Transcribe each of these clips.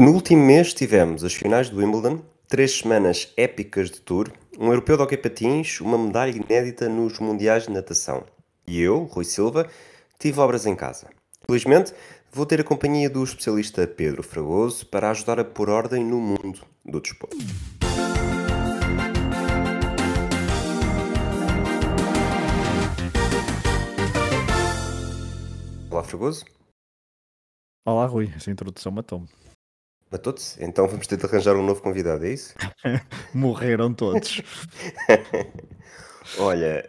No último mês tivemos as finais do Wimbledon, três semanas épicas de tour, um europeu de hockey patins, uma medalha inédita nos mundiais de natação. E eu, Rui Silva, tive obras em casa. Felizmente, vou ter a companhia do especialista Pedro Fragoso para ajudar a pôr ordem no mundo do desporto. Olá, Fragoso. Olá, Rui. Essa introdução matou-me. Matou-te? Então vamos ter de arranjar um novo convidado, é isso? Morreram todos. Olha,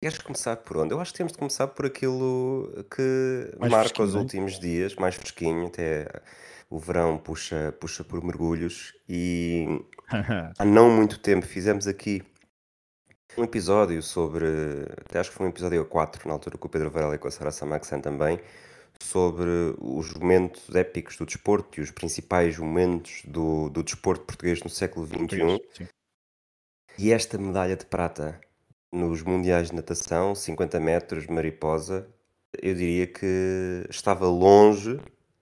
queres começar por onde? Eu acho que temos de começar por aquilo que Mais marca os é? últimos dias, mais fresquinho, até o verão puxa, puxa por mergulhos e há não muito tempo fizemos aqui um episódio sobre, até acho que foi um episódio 4, na altura com o Pedro Varela e com a Sara Samaxan também, sobre os momentos épicos do desporto e os principais momentos do, do desporto português no século XXI. Sim. E esta medalha de prata nos Mundiais de Natação, 50 metros, mariposa, eu diria que estava longe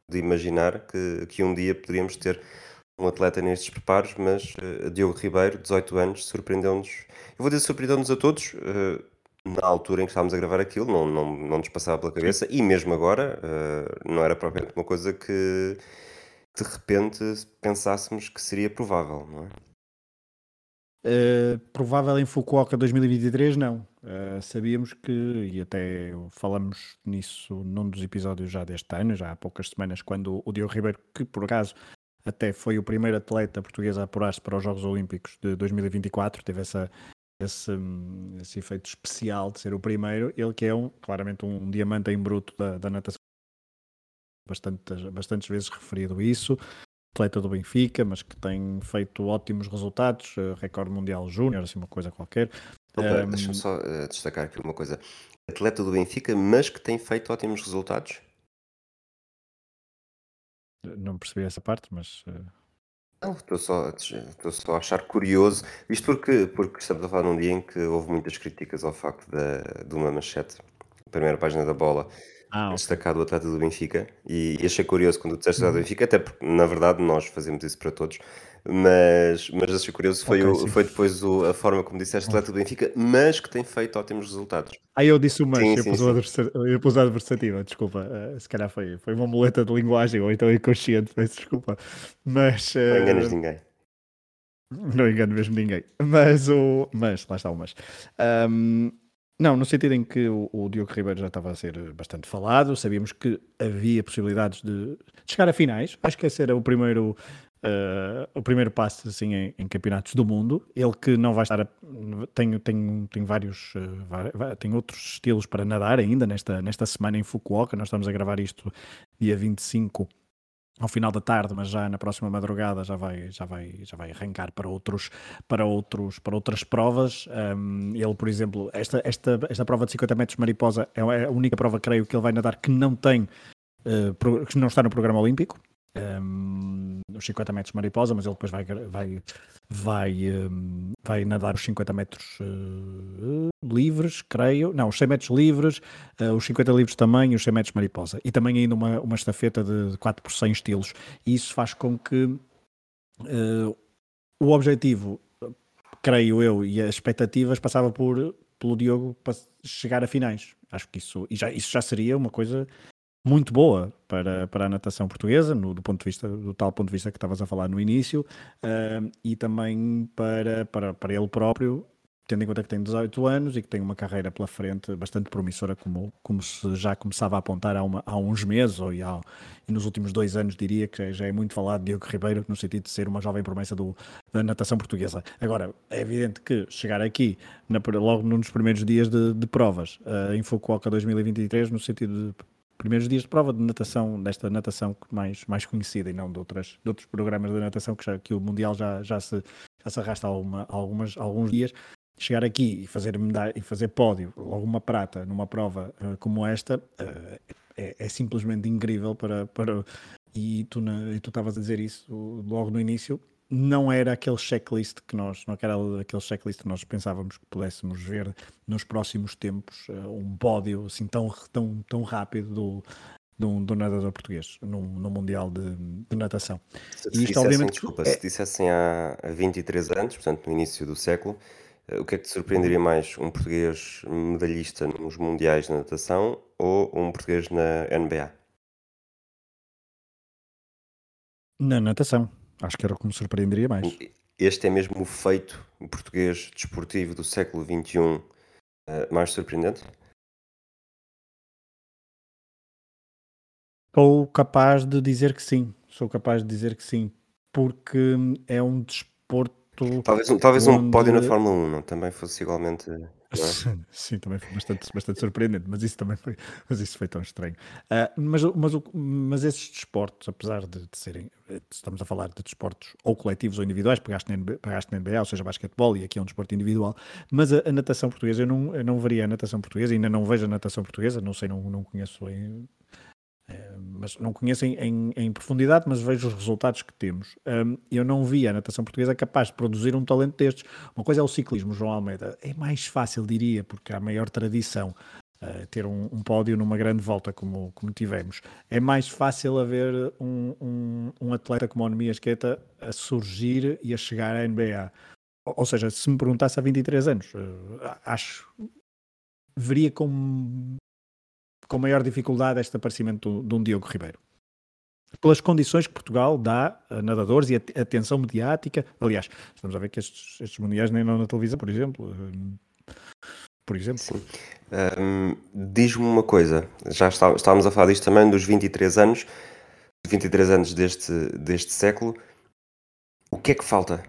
de imaginar que, que um dia poderíamos ter um atleta nestes preparos, mas eh, Diogo Ribeiro, 18 anos, surpreendeu-nos. Eu vou dizer surpreendeu-nos a todos. eh, na altura em que estávamos a gravar aquilo, não, não, não nos passava pela cabeça, e mesmo agora, eh, não era propriamente uma coisa que de repente pensássemos que seria provável, não é? Eh, provável em Fukuoka 2023, não. Eh, sabíamos que, e até falamos nisso num dos episódios já deste ano, já há poucas semanas, quando o Diogo Ribeiro, que por acaso até foi o primeiro atleta português a apurar-se para os Jogos Olímpicos de 2024, teve essa, esse, hum, esse efeito especial de ser o primeiro, ele que é um, claramente um, diamante em bruto da, da natação, bastantes, bastantes vezes referido isso, atleta do Benfica, mas que tem feito ótimos resultados, eh, recorde mundial júnior, assim uma coisa qualquer. Ahm, Deixa-me só eh, destacar aqui uma coisa. Atleta do Benfica, mas que tem feito ótimos resultados. não percebi essa parte, mas eh, Estou só, estou só a achar curioso, isto porque, porque estamos a falar num dia em que houve muitas críticas ao facto da, de uma manchete, primeira página da bola, ah, ok. destacar o atleta do Benfica, e, e achei curioso quando tu disseste o atleta do Uhum. Benfica, até porque na verdade nós fazemos isso para todos, mas, mas achei curioso foi, Ok, o, sim. foi depois o- a forma como disseste atleta do Benfica, mas que tem feito ótimos resultados. Aí eu disse o mas, Sim, eu sim, pus, o sim. adversa- eu pus a adversativa, desculpa, eh, se calhar foi, foi uma muleta de linguagem ou então inconsciente, peço desculpa, mas Não enganas eh, ninguém. não engano mesmo ninguém, mas o, mas, lá está o mas. Ahm, não, no sentido em que o, o Diogo Ribeiro já estava a ser bastante falado, sabíamos que havia possibilidades de, chegar a finais, acho que esse era o primeiro, eh, o primeiro passo assim, em, em campeonatos do mundo, ele que não vai estar, a, tem, tem, tem vários, va- tem outros estilos para nadar ainda nesta, nesta semana em Fukuoka, nós estamos a gravar isto dia 25 ao final da tarde, mas já na próxima madrugada já vai, já vai, já vai arrancar para outros, para outros, para outras provas. Um, ele, por exemplo, esta, esta, esta prova de 50 metros mariposa é a única prova, creio, que ele vai nadar que não tem, uh, pro- que não está no programa olímpico. Um, os 50 metros mariposa, mas ele depois vai, vai, vai, um, vai nadar os 50 metros uh, livres, creio. Não, os 100 metros livres, uh, os 50 livres também e os 100 metros mariposa. E também ainda uma, uma estafeta de 4 por 100 estilos. E isso faz com que uh, o objetivo, creio eu, e as expectativas passava por pelo Diogo para chegar a finais. Acho que isso, e já, isso já seria uma coisa muito boa para, para a natação portuguesa, no, do ponto de vista do tal ponto de vista que estavas a falar no início, uh, e também para, para, para ele próprio, tendo em conta que tem 18 anos e que tem uma carreira pela frente bastante promissora, como, como se já começava a apontar há, uma, há uns meses, ou e, há, e nos últimos dois anos, diria que já, é muito falado de Diogo Ribeiro, no sentido de ser uma jovem promessa do, da natação portuguesa. Agora, é evidente que chegar aqui, na, logo nos primeiros dias de, de provas, uh, em Fukuoka 2023, no sentido de primeiros dias de prova de natação, desta natação mais, mais conhecida e não de, outras, de outros programas de natação que, já, que o Mundial já, já, se, já se arrasta há alguma, algumas, alguns dias, chegar aqui e fazer, e fazer pódio, alguma prata numa prova uh, como esta, uh, é, é, simplesmente incrível para... para e tu estavas a dizer isso logo no início, não era aquele checklist que nós, não era aquele checklist que nós pensávamos que pudéssemos ver nos próximos tempos, uh, um pódio assim tão, tão, tão rápido do, do, do nadador português no, no Mundial de, de Natação. Se, e isto, obviamente, desculpa, é... se dissessem há 23 anos, portanto, no início do século, eh, o que é que te surpreenderia mais? Um português medalhista nos Mundiais de Natação ou um português na NBA? Na natação. Acho que era o que me surpreenderia mais. Este é mesmo o feito português desportivo do século XXI uh, eh, mais surpreendente? Sou capaz de dizer que sim. Sou capaz de dizer que sim. Porque é um desporto Talvez, um, talvez onde... um pódio na Fórmula 1 não? também fosse igualmente. É? Sim, também foi bastante, bastante surpreendente, mas isso também foi, mas isso foi tão estranho. Uh, mas, mas, mas esses desportos, apesar de, de, serem, estamos a falar de desportos ou coletivos ou individuais, pegaste na, NBA, pegaste na NBA, ou seja, basquetebol, e aqui é um desporto individual, mas a, a, natação portuguesa, eu não, eu não veria a natação portuguesa, ainda não vejo a natação portuguesa, não sei, não, não conheço em, mas não conheço em, em, profundidade, mas vejo os resultados que temos. Eu não vi a natação portuguesa capaz de produzir um talento destes. Uma coisa é o ciclismo, João Almeida. É mais fácil, diria, porque há maior tradição. Uh, ter um, um, pódio numa grande volta como, como tivemos. É mais fácil haver um, um, um atleta como o Nemias Queta a surgir e a chegar à NBA. Ou, seja, se me perguntasse há 23 anos, uh, acho veria como com maior dificuldade este aparecimento de um Diogo Ribeiro. Pelas condições que Portugal dá a nadadores e a atenção mediática. Aliás, estamos a ver que estes, estes mundiais nem não na televisão, por exemplo. Por exemplo. Um, Diz-me uma coisa, já está, estávamos a falar disto também dos 23 anos, 23 anos deste, deste século. O que é que falta?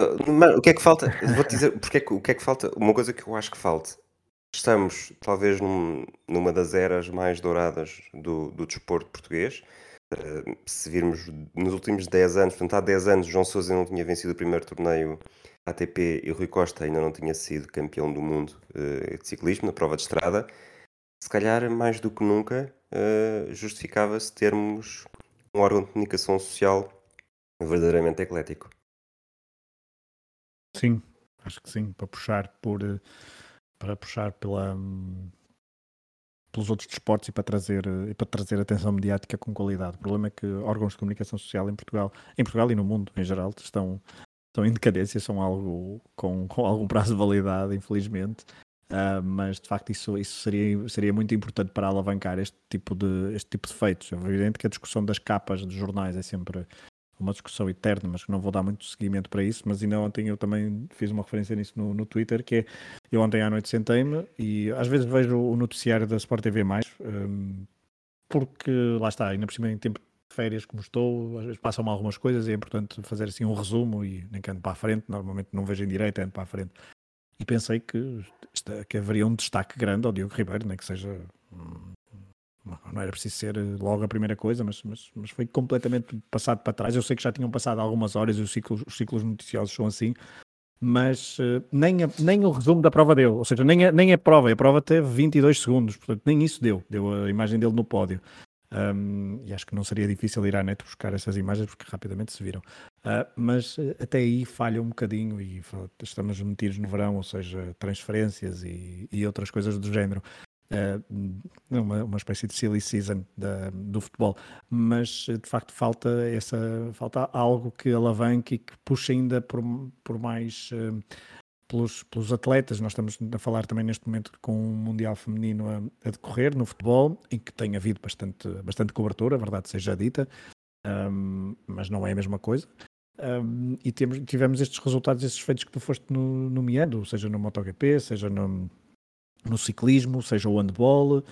Uh, o que é que falta? Vou-te dizer porque é que, o que é que falta. Uma coisa que eu acho que falta Estamos, talvez, num, numa das eras mais douradas do, do desporto português. Uh, se virmos nos últimos 10 anos, portanto, há 10 anos, João Sousa não tinha vencido o primeiro torneio ATP e Rui Costa ainda não tinha sido campeão do mundo uh, de ciclismo na prova de estrada. Se calhar, mais do que nunca, uh, justificava-se termos um órgão de comunicação social verdadeiramente eclético. Sim, acho que sim, para puxar por para puxar pela, pelos outros desportos e para trazer e para trazer atenção mediática com qualidade. O problema é que órgãos de comunicação social em Portugal, em Portugal e no mundo em geral, estão, estão em decadência, são algo com, com algum prazo de validade, infelizmente. Uh, mas de facto isso, isso seria, seria muito importante para alavancar este tipo de, este tipo de feitos. É evidente que a discussão das capas de jornais é sempre uma discussão eterna, mas que não vou dar muito seguimento para isso. Mas ainda ontem eu também fiz uma referência nisso no, no Twitter, que é eu ontem à noite sentei-me e às vezes vejo o noticiário da Sport TV, um, porque lá está, ainda por cima em tempo de férias como estou, às vezes passam-me algumas coisas e é importante fazer assim um resumo e nem que ando para a frente, normalmente não vejo em direito, ando para a frente. E pensei que, que haveria um destaque grande ao Diogo Ribeiro, nem que seja não era preciso ser eh, logo a primeira coisa, mas, mas, mas foi completamente passado para trás. Eu sei que já tinham passado algumas horas e os ciclos, os ciclos noticiosos são assim, mas uh, nem, a, nem o resumo da prova deu, ou seja, nem a, nem a prova, a prova teve 22 segundos, portanto, nem isso deu, deu a imagem dele no pódio. Um, e acho que não seria difícil ir à net buscar essas imagens porque rapidamente se viram. Uh, mas uh, até aí falha um bocadinho e estamos metidos no verão, ou seja, transferências e, e outras coisas do género. Eh, uma, uma espécie de silly season da, do futebol, mas de facto falta essa falta algo que alavanque e que puxe ainda por, por mais uh, pelos, pelos atletas. Nós estamos a falar também neste momento com um Mundial Feminino a, a decorrer no futebol, em que tem havido bastante, bastante cobertura, a verdade seja dita, um, mas não é a mesma coisa. Um, e temos, tivemos estes resultados, estes feitos que tu foste no, nomeando, seja no MotoGP, seja no, no ciclismo, seja o handball,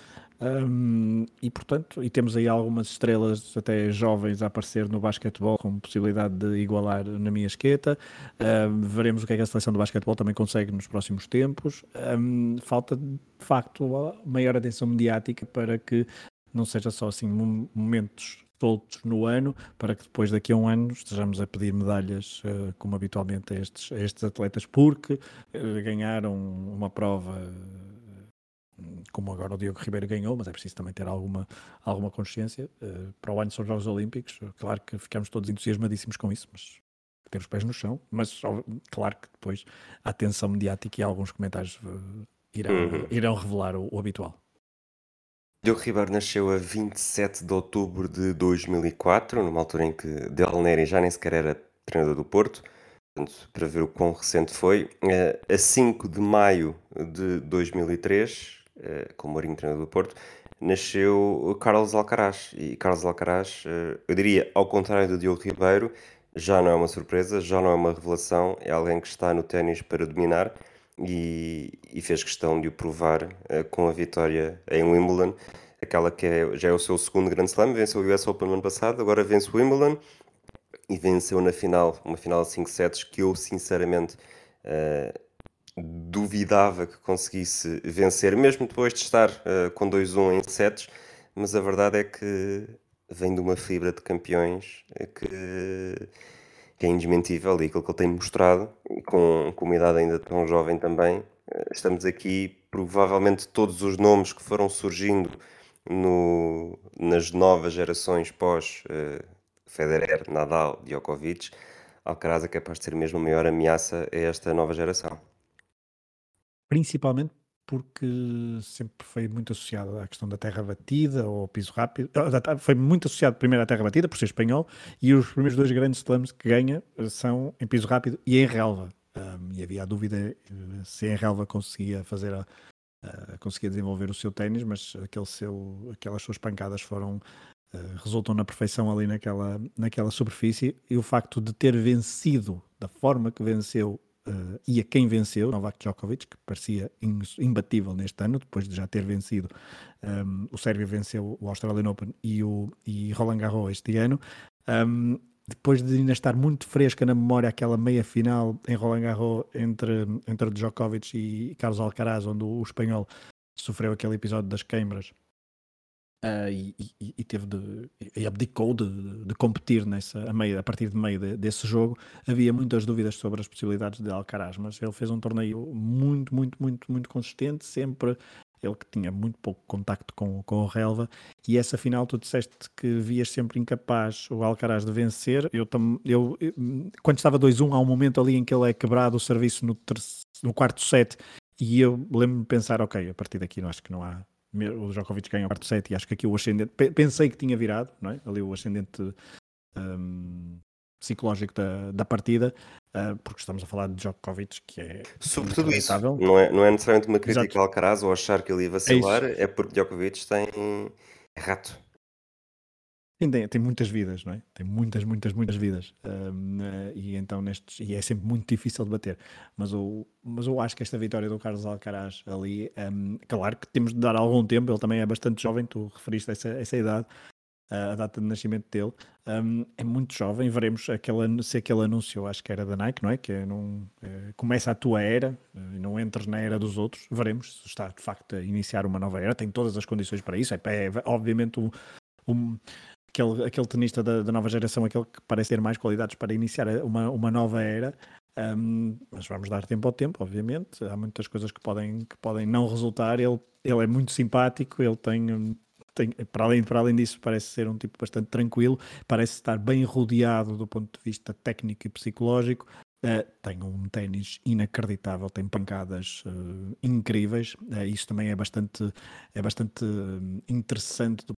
um, e portanto, e temos aí algumas estrelas até jovens a aparecer no basquetebol com possibilidade de igualar na minha esqueta. Um, veremos o que é que a seleção do basquetebol também consegue nos próximos tempos. Um, falta de facto maior atenção mediática para que não seja só assim momentos soltos no ano, para que depois daqui a um ano estejamos a pedir medalhas, uh, como habitualmente a estes, a estes atletas, porque uh, ganharam uma prova como agora o Diogo Ribeiro ganhou, mas é preciso também ter alguma, alguma consciência. Uh, para o ano são Jogos Olímpicos, claro que ficamos todos entusiasmadíssimos com isso, mas ter os pés no chão. Mas claro que depois a atenção mediática e alguns comentários uh, irão, uhum. irão revelar o, o, habitual. Diogo Ribeiro nasceu a 27 de outubro de 2004, numa altura em que Del Neri já nem sequer era treinador do Porto, portanto, para ver o quão recente foi. Eh, a 5 de maio de 2003, eh, com o Mourinho treinador do Porto, nasceu Carlos Alcaraz. E Carlos Alcaraz, eh, eu diria, ao contrário do Diogo Ribeiro, já não é uma surpresa, já não é uma revelação, é alguém que está no ténis para dominar e, e fez questão de o provar uh, com a vitória em Wimbledon, aquela que é, já é o seu segundo Grand Slam, venceu o US Open no ano passado, agora vence o Wimbledon e venceu na final, uma final de 5 sets que eu sinceramente uh, duvidava que conseguisse vencer, mesmo depois de estar uh, com 2-1 em sets, mas a verdade é que vem de uma fibra de campeões que que é indesmentível e aquilo que ele tem mostrado, com, com uma idade ainda tão jovem também. Eh, estamos aqui, provavelmente todos os nomes que foram surgindo no, nas novas gerações pós uh, Federer, Nadal, Djokovic, Alcaraz é capaz de ser mesmo a maior ameaça a esta nova geração. Principalmente porque sempre foi muito associado à questão da terra batida ou piso rápido. Ah, foi muito associado primeiro à terra batida, por ser espanhol, e os primeiros dois grandes slams que ganha eh, são em piso rápido e em relva. Um, e havia a dúvida eh, se em relva conseguia fazer a, a conseguia desenvolver o seu ténis, mas aquele seu, aquelas suas pancadas foram uh, resultam na perfeição ali naquela, naquela superfície e o facto de ter vencido da forma que venceu uh, e a quem venceu, Novak Djokovic, que parecia imbatível neste ano, depois de já ter vencido um, ehm, o Sérvio venceu o Australian Open e o e Roland Garros este ano. Um, ehm, depois de ainda estar muito fresca na memória aquela meia final em Roland Garros entre, entre Djokovic e Carlos Alcaraz, onde o, o espanhol sofreu aquele episódio das queimbras Uh, e, e, e, teve de, e abdicou de, de, competir nessa, a, meio, a partir de meio de, desse jogo. Havia muitas dúvidas sobre as possibilidades de Alcaraz, mas ele fez um torneio muito, muito, muito, muito consistente, sempre ele que tinha muito pouco contacto com, com o relva, e essa final tu disseste que vias sempre incapaz o Alcaraz de vencer. Eu, tam, eu, eu quando estava 2-1, há um momento ali em que ele é quebrado o serviço no, no quarto set, e eu lembro-me de pensar, ok, a partir daqui não acho que não há o Djokovic ganha o quarto set e acho que aqui o ascendente, pensei que tinha virado, não é? ali o ascendente um, psicológico da, da partida, uh, porque estamos a falar de Djokovic, que é Sobretudo isso, não é, não é necessariamente uma crítica Exato. ao Alcaraz ou achar que ele ia vacilar, é, é porque Djokovic tem é rato. Tem, tem muitas vidas, não é? Tem muitas, muitas, muitas vidas. Um, eh, e então nestes, e é sempre muito difícil de bater. Mas eu, mas eu acho que esta vitória do Carlos Alcaraz ali, um, claro que temos de dar algum tempo, ele também é bastante jovem, tu referiste essa, essa idade, a data de nascimento dele, um, é muito jovem, veremos aquele, se aquele anúncio, acho que era da Nike, não é? Que é num, é, começa a tua era, e não entres na era dos outros, veremos se está de facto a iniciar uma nova era, tem todas as condições para isso, é, é obviamente um, um aquele, aquele tenista da, da, nova geração, aquele que parece ter mais qualidades para iniciar uma, uma nova era. Um, mas vamos dar tempo ao tempo, obviamente. Há muitas coisas que podem, que podem não resultar. Ele, ele é muito simpático, ele tem, tem, para, além, para além disso, parece ser um tipo bastante tranquilo, parece estar bem rodeado do ponto de vista técnico e psicológico. Uh, tem um ténis inacreditável, tem pancadas uh, incríveis. Uh, isso também é bastante, é bastante interessante do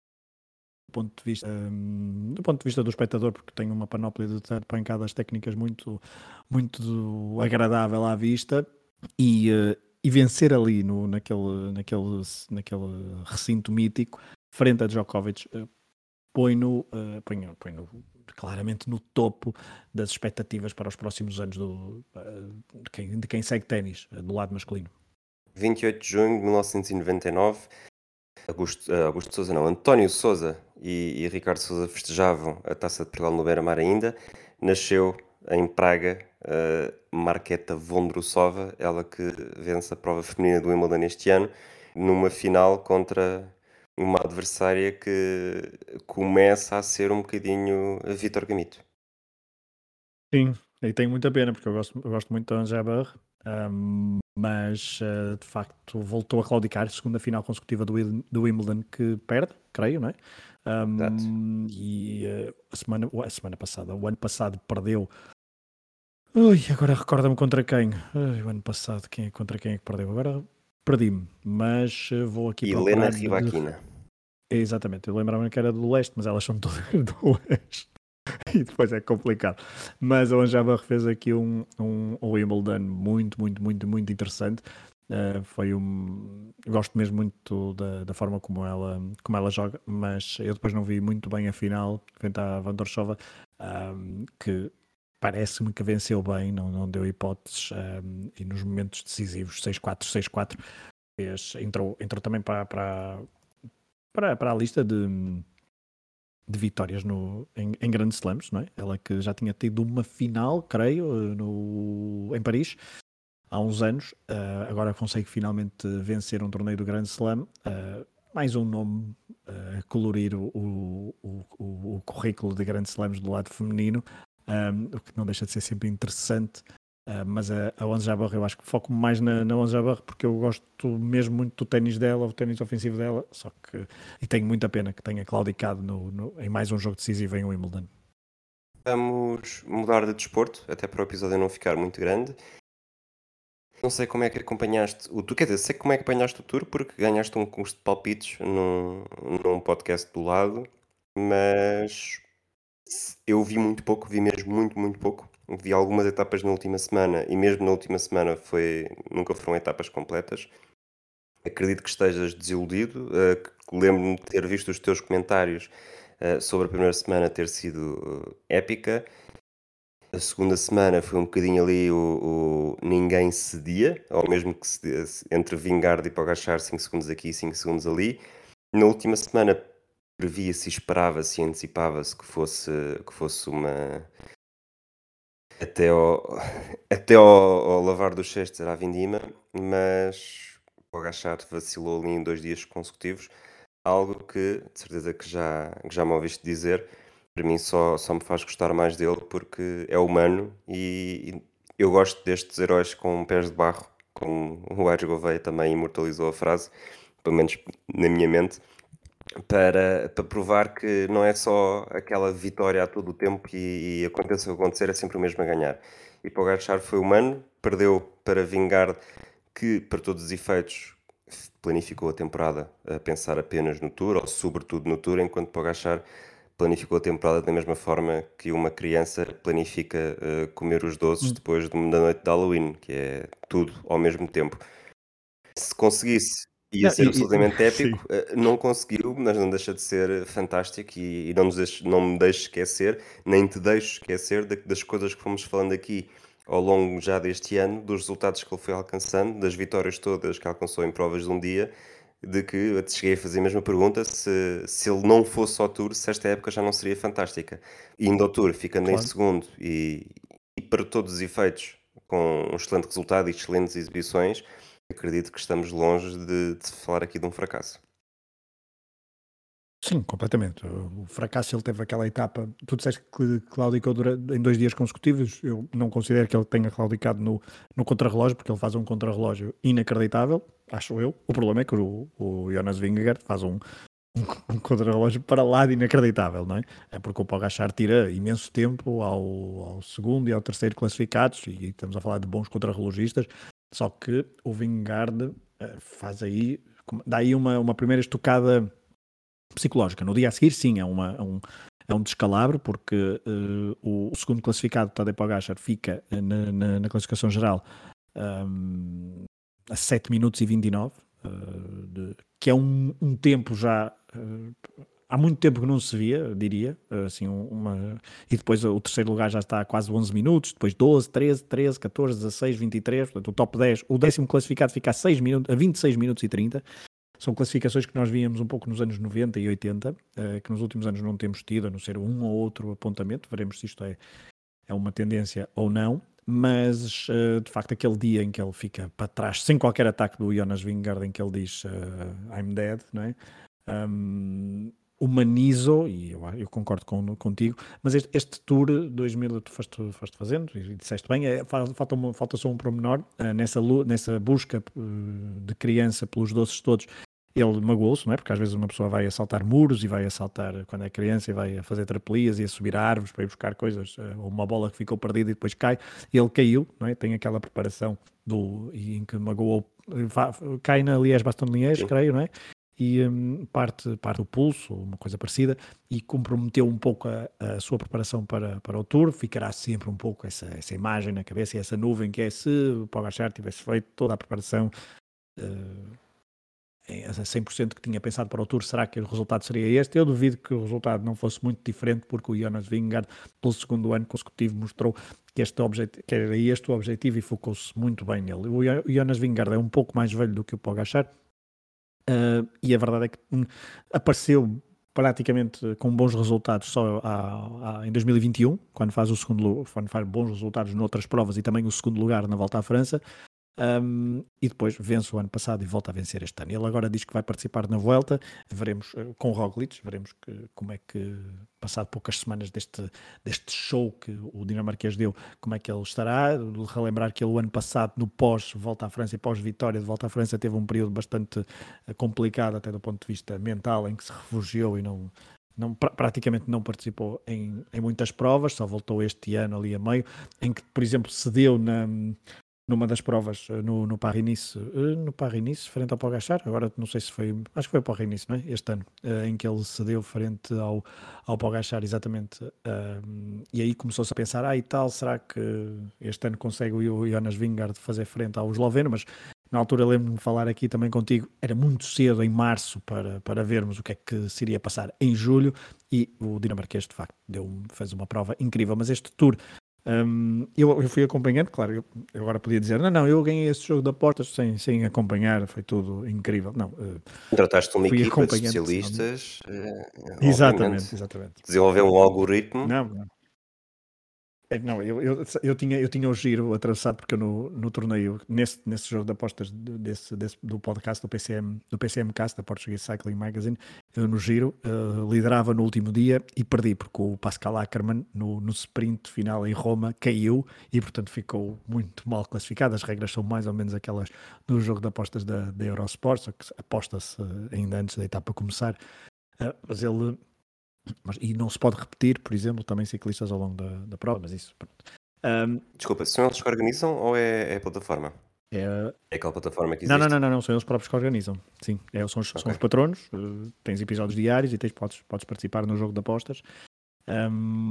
ponto de vista um, do ponto de vista do espectador porque tem uma panóplia de pancadas técnicas muito muito agradável à vista e, uh, e vencer ali no, naquele, naquele, naquele recinto mítico frente a Djokovic uh, põe no, uh, põe, põe no claramente no topo das expectativas para os próximos anos do, de, quem, de quem segue ténis do lado masculino. 28 de junho de 1999 Augusto, uh, Augusto Souza não, António Souza e, e Ricardo Souza festejavam a Taça de Portugal no Beira-Mar ainda. Nasceu em Praga uh, Marqueta Vondrousova, ela que vence a prova feminina do Wimbledon este ano, numa final contra uma adversária que começa a ser um bocadinho Vitor Gamito. Sim, e tenho muita pena porque eu gosto, eu gosto muito da Angela um, mas uh, de facto voltou a claudicar, segunda final consecutiva do, do Wimbledon que perde, creio, não é? Um, e uh, a, semana, a semana passada, o ano passado perdeu. Ui, agora recorda-me contra quem? Ui, o ano passado, quem, é, contra quem é que perdeu? Agora perdi-me, mas uh, vou aqui Helena Rivaquina. Exatamente, eu lembrava que era do leste, mas elas são todas do leste. E depois é complicado. Mas a Anjaba fez aqui um, um, um Wimbledon muito, muito, muito, muito interessante. Uh, foi um. Gosto mesmo muito da, da, forma como ela, como ela joga, mas eu depois não vi muito bem a final frente à Vandorshova, um, que parece-me que venceu bem, não, não deu hipóteses um, e nos momentos decisivos, 6-4, 6-4, fez, entrou, entrou também para, para, para, para a lista de, de vitórias no, em, em grandes slams, não é? Ela que já tinha tido uma final, creio, no, em Paris, há uns anos, uh, agora consegue finalmente vencer um torneio do Grand Slam. Uh, mais um nome a uh, colorir o, o, o, o, currículo de Grand Slams do lado feminino, um, o que não deixa de ser sempre interessante. Mas a, a Onze Jabbar, eu acho que foco mais na, na Onze Jabbar porque eu gosto mesmo muito do ténis dela, o ténis ofensivo dela. Só que, e tenho muita pena que tenha claudicado no, no, em mais um jogo decisivo em Wimbledon. Vamos mudar de desporto, até para o episódio não ficar muito grande, não sei como é que acompanhaste o tu, quer dizer, sei como é que acompanhaste o tour porque ganhaste um curso de palpites num, num podcast do lado, mas eu vi muito pouco, vi mesmo muito, muito pouco. Vi algumas etapas na última semana e mesmo na última semana foi, nunca foram etapas completas. Acredito que estejas desiludido. Uh, Lembro-me de ter visto os teus comentários uh, sobre a primeira semana ter sido uh, épica a segunda semana foi um bocadinho ali o, o ninguém cedia, ou mesmo que se, entre vingar e Pogachar 5 segundos aqui e 5 segundos ali. Na última semana previa-se, esperava-se e antecipava-se que fosse, que fosse uma. Até ao, até ao, ao lavar dos cestos era a vindima, mas Pogachar vacilou ali em dois dias consecutivos, algo que de certeza que já, que já me ouviste dizer para mim só, só me faz gostar mais dele porque é humano e, e eu gosto destes heróis com pés de barro, como o Aires Gouveia também imortalizou a frase, pelo menos na minha mente, para, para provar que não é só aquela vitória a todo o tempo e, e aconteça o que acontecer, é sempre o mesmo a ganhar. E Pogacar foi humano, perdeu para vingar que, para todos os efeitos, planificou a temporada a pensar apenas no Tour, ou sobretudo no Tour, enquanto Pogacar planificou a temporada da mesma forma que uma criança planifica uh, comer os doces hum. depois de, da noite de Halloween, que é tudo ao mesmo tempo. Se conseguisse, ia não, ser absolutamente épico. Uh, não conseguiu, mas não deixa de ser fantástico e, e não, nos deixe, não me deixe esquecer, nem te deixo esquecer de, das coisas que fomos falando aqui ao longo já deste ano, dos resultados que ele foi alcançando, das vitórias todas que alcançou em provas de um dia de que eu te cheguei a fazer a mesma pergunta se, se ele não fosse ao Tour, se esta época já não seria fantástica. Indo ao Tour, ficando claro. em segundo e, e, para todos os efeitos, com um excelente resultado e excelentes exibições, acredito que estamos longe de, de falar aqui de um fracasso. Sim, completamente. O fracasso ele teve aquela etapa. Tu disseste que claudicou em dois dias consecutivos. Eu não considero que ele tenha claudicado no, no contrarrelógio, porque ele faz um contrarrelógio inacreditável, acho eu. O problema é que o, o Jonas Vingegaard faz um, um, um contrarrelógio para lá de inacreditável, não é? É porque o Pogachar tira imenso tempo ao, ao segundo e ao terceiro classificados, e estamos a falar de bons contrarrelogistas, só que o Vingegaard eh, faz aí, dá aí uma, uma primeira estocada psicológica. No dia a seguir, sim, é, uma, é um, é um descalabro, porque uh, o, o, segundo classificado, Tadej Pogacar, fica na, na, na classificação geral um, a 7 minutos e 29, uh, eh, de, que é um, um tempo já... Uh, há muito tempo que não se via, diria, assim, uma... e depois o terceiro lugar já está a quase 11 minutos, depois 12, 13, 13, 14, 16, 23, portanto o top 10, o décimo classificado fica a, 6 minutos, a 26 minutos e 30, são classificações que nós víamos um pouco nos anos 90 e 80, eh, que nos últimos anos não temos tido, a não ser um ou outro apontamento. Veremos se isto é, é uma tendência ou não. Mas, eh, de facto, aquele dia em que ele fica para trás, sem qualquer ataque do Jonas Vingard, em que ele diz uh, I'm dead, não é? Um, humanizo, e eu, eu concordo com, contigo, mas este, este, tour 2000 tu foste, foste fazendo, e disseste bem, é, falta, uma, falta só um promenor, uh, nessa, nessa busca uh, de criança pelos doces todos, ele magoou-se, não é? Porque às vezes uma pessoa vai assaltar muros e vai assaltar quando é criança e vai a fazer trapelias e a subir a árvores para ir buscar coisas, eh, ou uma bola que ficou perdida e depois cai. Ele caiu, não é? Tem aquela preparação do, em que magoou, cai na Liège Baston Liège, creio, não é? E um, parte, parte do pulso, uma coisa parecida, e comprometeu um pouco a, a, sua preparação para, para o Tour. Ficará sempre um pouco essa, essa imagem na cabeça e essa nuvem que é se o Pogacar tivesse feito toda a preparação uh, a 100% que tinha pensado para o Tour, será que o resultado seria este? Eu duvido que o resultado não fosse muito diferente, porque o Jonas Vingard, pelo segundo ano consecutivo, mostrou que, este que era este o objetivo e focou-se muito bem nele. O Jonas Vingard é um pouco mais velho do que o Pogacar, uh, e a verdade é que hum, apareceu praticamente com bons resultados só a, a, em 2021, quando faz o segundo quando faz bons resultados noutras provas e também o segundo lugar na volta à França. Um, e depois vence o ano passado e volta a vencer este ano. Ele agora diz que vai participar na Vuelta, veremos uh, com Roglic, veremos que, como é que, passado poucas semanas deste, deste show que o dinamarquês deu, como é que ele estará. Relembrar que ele o ano passado, no pós-Volta à França e pós-vitória de Volta à França, teve um período bastante uh, complicado, até do ponto de vista mental, em que se refugiou e não, não, praticamente não participou em, em, muitas provas, só voltou este ano ali a meio, em que, por exemplo, cedeu na, numa das provas eh, no, no Paris-Nice, eh, no Paris-Nice, frente ao Pogachar, agora não sei se foi, acho que foi o Paris-Nice, não é? Este ano, eh, em que ele cedeu frente ao, ao Pogachar, exatamente, e aí começou-se a pensar, ah e tal, será que este ano consegue o Jonas Vingard fazer frente ao esloveno, mas na altura lembro-me de falar aqui também contigo, era muito cedo em março para, para vermos o que é que se iria passar em julho e o dinamarquês de facto deu, fez uma prova incrível, mas este tour um, eu, eu, fui acompanhando, claro, eu, eu, agora podia dizer, não, não, eu ganhei esse jogo de apostas sem, sem acompanhar, foi tudo incrível. Não, uh, Contrataste uma equipa de especialistas. Uh, exatamente, exatamente. Desenvolveu um algoritmo. Não, não. É, não, eu, eu, eu, tinha, eu tinha o giro atravessado porque eu no, no torneio, nesse, nesse jogo de apostas desse, desse, do podcast do PCM, do PCMcast, da Portuguese Cycling Magazine, eu no giro uh, liderava no último dia e perdi porque o Pascal Ackermann no, no sprint final em Roma caiu e portanto ficou muito mal classificado. As regras são mais ou menos aquelas do jogo de apostas da, da Eurosport, só que aposta-se ainda antes da etapa começar. Uh, mas ele mas, e não se pode repetir, por exemplo, também ciclistas ao longo da, da prova, mas isso. Um, Desculpa, são eles que organizam ou é, é a plataforma? É, é aquela plataforma que existe? Não, não, não, não, são eles próprios que organizam. Sim, é, são, os, okay. são os patronos, uh, tens episódios diários e tens, podes, podes participar no jogo de apostas. Um,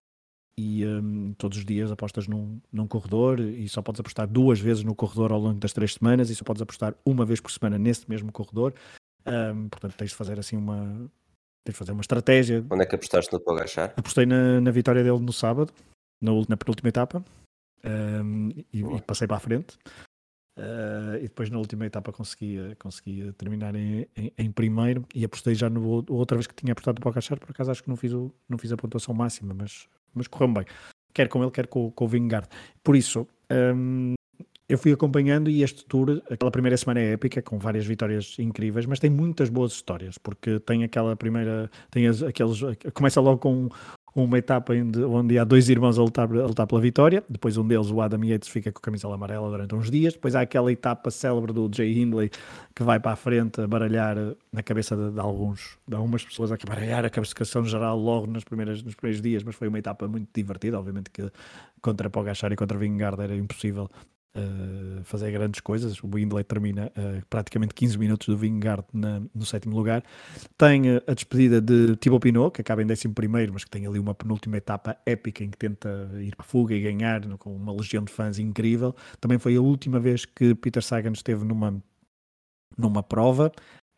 e um, todos os dias apostas num, num corredor e só podes apostar duas vezes no corredor ao longo das três semanas e só podes apostar uma vez por semana nesse mesmo corredor. Um, portanto, tens de fazer assim uma, Tens de fazer uma estratégia. Onde é que apostaste no Pogachar? Apostei na, na vitória dele no sábado, na, na penúltima etapa, um, e, e, passei para a frente. Uh, e depois na última etapa consegui, consegui terminar em, em, em, primeiro e apostei já no outra vez que tinha apostado no Pogachar, por acaso acho que não fiz, o, não fiz a pontuação máxima, mas, mas correu bem. Quer com ele, quer com, com o Vingard. Por isso, um, eu fui acompanhando e este tour, aquela primeira semana é épica, com várias vitórias incríveis, mas tem muitas boas histórias, porque tem aquela primeira, tem as, aqueles, começa logo com uma etapa onde, onde há dois irmãos a lutar, a lutar pela vitória, depois um deles, o Adam Yates, fica com a camisola amarela durante uns dias, depois há aquela etapa célebre do Jay Hindley que vai para a frente a baralhar na cabeça de, de alguns, de algumas pessoas a baralhar a classificação geral logo nas primeiras, nos primeiros dias, mas foi uma etapa muito divertida, obviamente que contra Pogachar e contra Vingard era impossível uh, fazer grandes coisas. O Windley termina uh, praticamente 15 minutos do Vingard no sétimo lugar. Tem uh, a despedida de Thibaut Pinot, que acaba em décimo primeiro, mas que tem ali uma penúltima etapa épica em que tenta ir para fuga e ganhar no, com uma legião de fãs incrível. Também foi a última vez que Peter Sagan esteve numa, numa prova.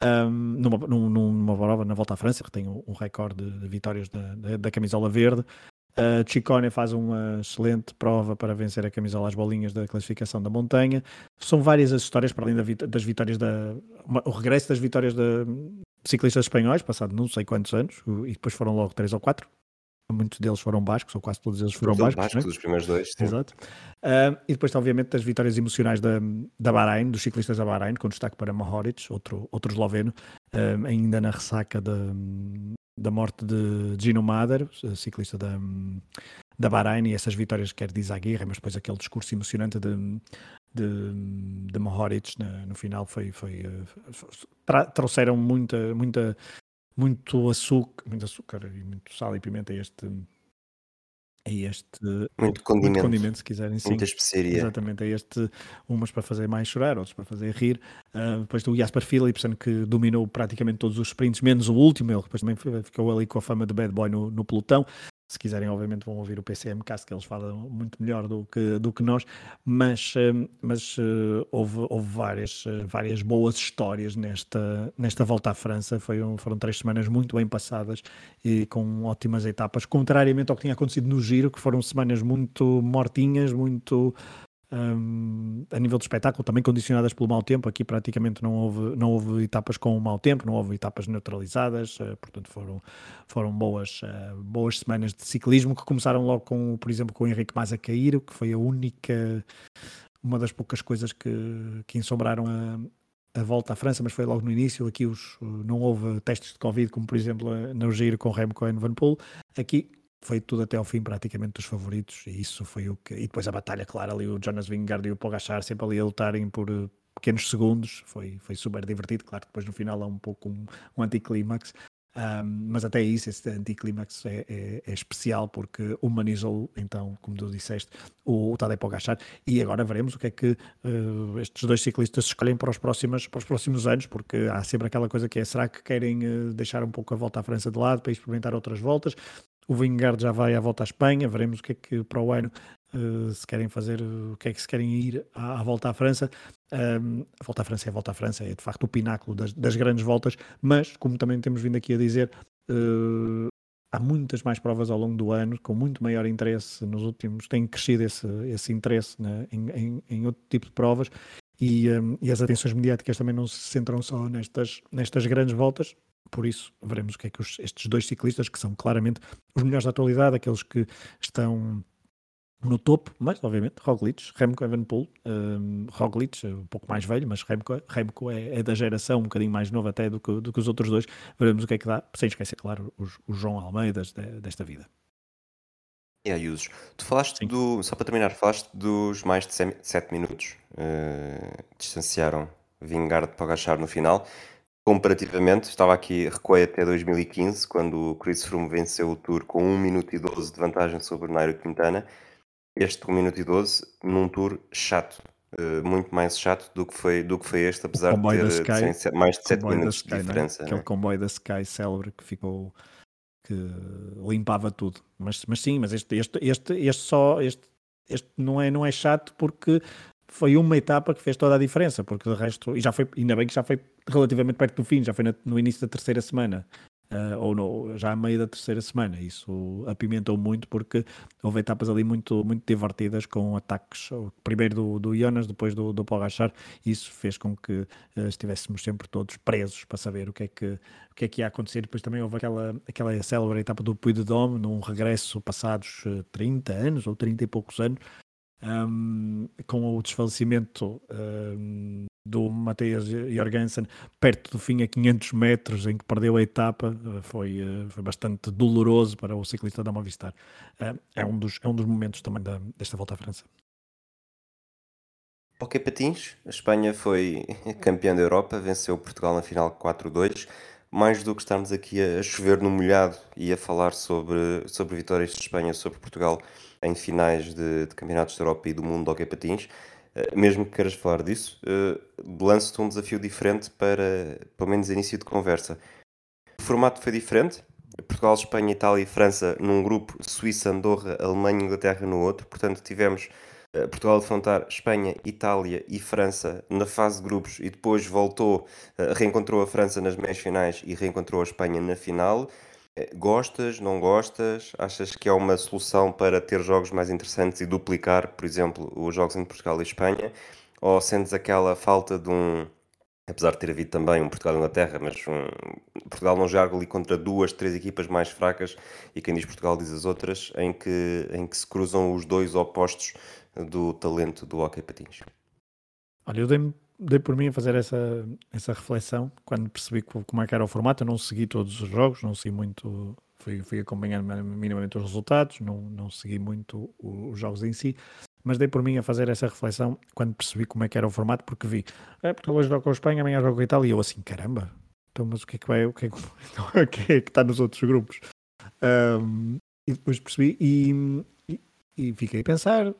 Um, numa, numa, prova na volta à França, que tem um, um recorde de, de vitórias da, da, da, camisola verde. Uh, Chicone faz uma excelente prova para vencer a camisola às bolinhas da classificação da montanha. São várias as histórias, para além das vitórias da. Uma, o regresso das vitórias de ciclistas espanhóis, passado não sei quantos anos, e depois foram logo três ou quatro. Muitos deles foram bascos, ou quase todos eles foram bascos. bascos né? os primeiros dois. Sim. Exato. Uh, e depois, obviamente, das vitórias emocionais da, da Bahrein, dos ciclistas da Bahrein, com destaque para Mohoric, outro, outro esloveno, uh, ainda na ressaca da, da morte de Gino Mader, ciclista da, da Bahrein, e essas vitórias quer diz a guerra, mas depois aquele discurso emocionante de, de, de Mohoric no, no final foi, foi tra, trouxeram muita, muita, muito açúcar, muito açúcar e muito sal e pimenta a este É este muito condimento, muito condimento se quiserem, sim. Muita especiaria. Exatamente, é este, umas para fazer mais chorar, outros para fazer rir. Uh, depois do Jasper Philipsen, que dominou praticamente todos os sprints, menos o último, ele depois também ficou ali com a fama de bad boy no, no pelotão. Se quiserem, obviamente, vão ouvir o PCMcast, que eles falam muito melhor do que, do que nós, mas, eh, mas uh, houve, houve várias, uh, várias boas histórias nesta, nesta volta à França. Foi um, foram três semanas muito bem passadas e com ótimas etapas, contrariamente ao que tinha acontecido no Giro, que foram semanas muito mortinhas, muito um, a nível de espetáculo, também condicionadas pelo mau tempo. Aqui praticamente não houve, não houve etapas com mau tempo, não houve etapas neutralizadas, uh, portanto foram, foram boas, uh, boas semanas de ciclismo que começaram logo com, por exemplo, com o Henrique Mas a cair, que foi a única, uma das poucas coisas que, que ensombraram a, a volta à França, mas foi logo no início. Aqui os, não houve testes de Covid, como por exemplo no Giro com Remco Evenepoel. Aqui foi tudo até ao fim praticamente dos favoritos e isso foi o que e depois a batalha claro ali o Jonas Vingegaard e o Pogacar sempre ali a lutarem por uh, pequenos segundos foi, foi super divertido claro depois no final há um pouco um, um anticlímax um, mas até isso, esse anticlímax é, é, é, especial porque humanizou, então, como tu disseste, o, o Tadej Pogacar e agora veremos o que é que uh, estes dois ciclistas escolhem para os, próximos, para os próximos anos, porque há sempre aquela coisa que é, será que querem uh, deixar um pouco a volta à França de lado para experimentar outras voltas? O Vingegaard já vai à volta à Espanha, veremos o que é que para o ano uh, se querem fazer, o que é que se querem ir à, à volta à França. Um, a volta à França é a volta à França, é de facto o pináculo das, das grandes voltas, mas como também temos vindo aqui a dizer, uh, há muitas mais provas ao longo do ano, com muito maior interesse nos últimos, tem crescido esse, esse interesse né, em, em, em, outro tipo de provas e, um, e, as atenções mediáticas também não se centram só nestas, nestas grandes voltas, por isso, veremos o que é que os, estes dois ciclistas, que são claramente os melhores da atualidade, aqueles que estão no topo, mas obviamente Roglic, Remco Evenepoel, um, Roglic é um pouco mais velho, mas Remco, Remco é, é, da geração um bocadinho mais novo até do que, do que os outros dois, veremos o que é que dá, sem esquecer, claro, os, os João Almeidas de, desta vida. E aí, Usos, tu falaste Sim. do, só para terminar, falaste dos mais de 7 minutos, uh, distanciaram Vingard para agachar no final, Comparativamente, estava aqui, recuei até 2015, quando o Chris Froome venceu o Tour com 1 minuto e 12 de vantagem sobre o Nairo Quintana. Este 1 minuto e 12 num Tour chato, uh, muito mais chato do que foi, do que foi este, apesar de ter Sky, mais de 7 minutos Sky, de é? diferença. Aquele né? comboio da Sky célebre que ficou que limpava tudo. Mas, mas sim, mas este, este, este, este só este, este não é, não é chato porque foi uma etapa que fez toda a diferença, porque de resto, e já foi, ainda bem que já foi relativamente perto do fim, já foi no início da terceira semana, uh, ou no, já a meio da terceira semana. Isso apimentou muito porque houve etapas ali muito, muito divertidas com ataques, primeiro do, do Jonas, depois do, do Pogachar, e isso fez com que uh, estivéssemos sempre todos presos para saber o que é que, o que, é que ia acontecer. Depois também houve aquela, aquela célebre etapa do Puy de Dôme, num regresso passados 30 eh, anos ou 30 e poucos anos, um, com o desfalecimento um, do Matheus Jorgensen perto do fim a 500 metros em que perdeu a etapa foi, eh, foi bastante doloroso para o ciclista da Movistar. É, um dos, é um dos momentos também da, desta volta à França. Ok Patins, a Espanha foi campeã da Europa, venceu Portugal na final 4-2 mais do que estarmos aqui a chover no molhado e a falar sobre, sobre vitórias de Espanha sobre Portugal em finais de, de campeonatos da Europa e do mundo de hockey patins, uh, mesmo que queiras falar disso, uh, lanço-te um desafio diferente para, pelo menos, início de conversa. O formato foi diferente, Portugal, Espanha, Itália e França num grupo, Suíça, Andorra, Alemanha e Inglaterra no outro, portanto tivemos uh, Portugal a defrontar Espanha, Itália e França na fase de grupos e depois voltou, reencontrou a França nas meias finais e reencontrou a Espanha na final. Eh, gostas, não gostas? Achas que é uma solução para ter jogos mais interessantes e duplicar, por exemplo, os jogos entre Portugal e Espanha? Ou sentes aquela falta de um, apesar de ter havido também um Portugal e Inglaterra, mas um, Portugal não joga ali contra duas, três equipas mais fracas e quem diz Portugal diz as outras, em que, em que se cruzam os dois opostos do talento do hockey patins? Olha, eu dei-me dei por mim a fazer essa, essa reflexão quando percebi como é que era o formato. Eu não segui todos os jogos, não segui muito, fui, fui acompanhando minimamente os resultados, não, não segui muito os jogos em si, mas dei por mim a fazer essa reflexão quando percebi como é que era o formato, porque vi, é, porque hoje jogo com a Espanha, amanhã jogo com a Itália, e eu assim, caramba, então, mas o que é que vai, o que é que, o que, é que está nos outros grupos? Um, e depois percebi, e, e fiquei a pensar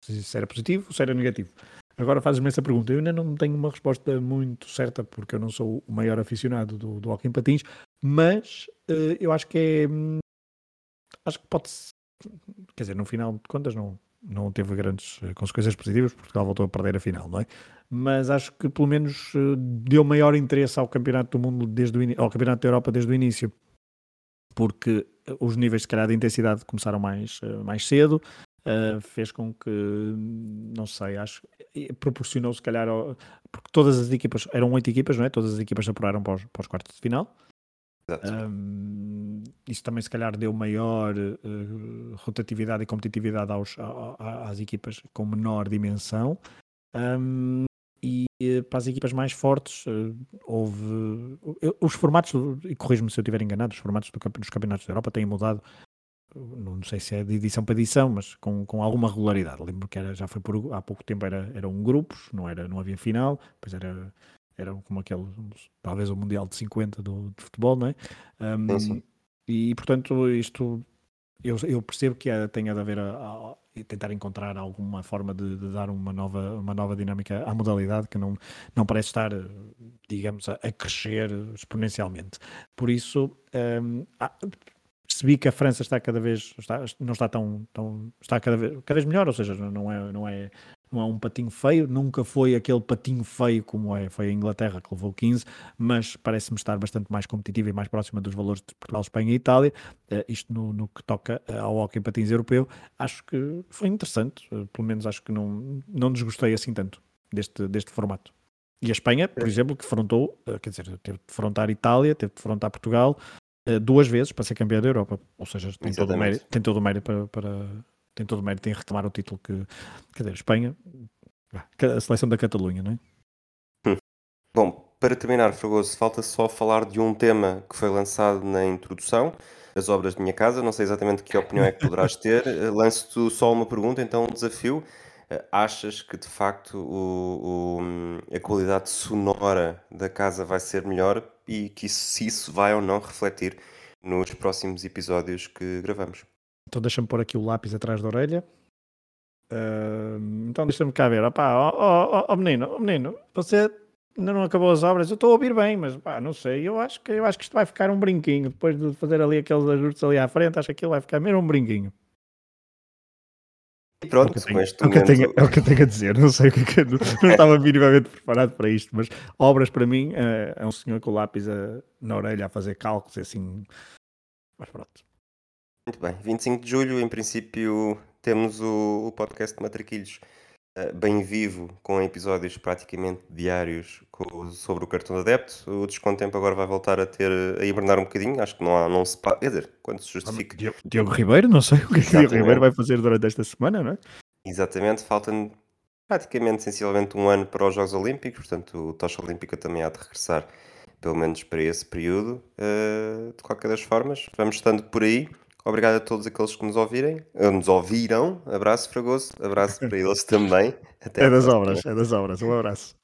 se era positivo ou se era negativo. Agora fazes-me essa pergunta. Eu ainda não tenho uma resposta muito certa, porque eu não sou o maior aficionado do, do hockey em patins, mas uh, eu acho que é. Hum, acho que pode. Quer dizer, no final de contas, não, não teve grandes eh, consequências positivas, Portugal voltou a perder a final, não é? Mas acho que pelo menos uh, deu maior interesse ao Campeonato do Mundo desde o ao Campeonato da Europa desde o início, porque os níveis de calhar de intensidade começaram mais, mais cedo, uh, fez com que, não sei, acho proporcionou se calhar, porque todas as equipas, eram oito equipas, não é? Todas as equipas apuraram para os, para os quartos de final. Um, isso também se calhar deu maior uh, rotatividade e competitividade aos, a, às equipas com menor dimensão. Um, e para as equipas mais fortes uh, houve os formatos, e corrijo-me se eu estiver enganado, os formatos do, dos campeonatos da Europa têm mudado não sei se é de edição para edição, mas com, com alguma regularidade. Lembro que era, já foi por há pouco tempo era, eram grupos, não, era, não havia final, depois era, era como aquele, talvez o Mundial de 50 do, de futebol, não é? Um, e portanto, isto eu, eu percebo que é, tenha de haver a, a, tentar encontrar alguma forma de, de, dar uma nova, uma nova dinâmica à modalidade que não, não parece estar, digamos, a, a crescer exponencialmente. Por isso, um, percebi que a França está cada vez está, não está tão, tão está cada vez, cada vez melhor, ou seja, não é, não é não é um patinho feio, nunca foi aquele patinho feio como é, foi a Inglaterra que levou 15, mas parece-me estar bastante mais competitiva e mais próxima dos valores de Portugal, Espanha e Itália, uh, isto no, no, que toca uh, ao hockey em patins europeu, acho que foi interessante, uh, pelo menos acho que não, não desgostei assim tanto deste, deste formato. E a Espanha, por exemplo, que frontou, quer dizer, teve de frontar Itália, teve de frontar Portugal, eh, duas vezes para ser campeão da Europa. Ou seja, tem todo o mérito, tem todo o mérito para, para, tem todo o mérito em retomar o título que, quer dizer, Espanha, a seleção da Catalunha, não é? Hum. Bom, para terminar, Fragoso, falta só falar de um tema que foi lançado na introdução, as obras de minha casa. Não sei exatamente que opinião é que poderás ter. Eh, lanço-te só uma pergunta, então um desafio. Eh, achas que de facto o, o, a qualidade sonora da casa vai ser melhor e que isso, se isso vai ou não refletir nos próximos episódios que gravamos? Então deixa-me pôr aqui o lápis atrás da orelha. Uh, então deixa-me cá ver. Opá, ó, menino, ó, menino, você ainda não acabou as obras, eu estou a ouvir bem, mas pá, não sei, eu acho que eu acho que isto vai ficar um brinquinho. Depois de fazer ali aqueles ajustes ali à frente, acho que aquilo vai ficar mesmo um brinquinho. E pronto, é o, tenho, é, o momento... tenho, é o, que eu tenho a dizer. Não sei o que é que. Não, não estava minimamente preparado para isto, mas obras para mim é, é um senhor com o lápis a, na orelha a fazer cálculos assim. Mas pronto. Muito bem. 25 de julho, em princípio, temos o, o podcast de Matraquilhos bem vivo, com episódios praticamente diários sobre o cartão de adepto. O Desconto Tempo agora vai voltar a ter a hibernar um bocadinho. Acho que não há, não se Quer dizer, quando se justifica. Diogo, Diogo Ribeiro, não sei o que, é que Diogo Ribeiro vai fazer durante esta semana, não é? Exatamente, falta praticamente, essencialmente, um ano para os Jogos Olímpicos, portanto, o Tocha Olímpica também há de regressar, pelo menos para esse período. Uh, de qualquer das formas, vamos estando por aí. Obrigado a todos aqueles que nos ouvirem, nos ouviram. Abraço, Fragoso. Abraço para eles também. Até é das obras, é das obras. Um abraço.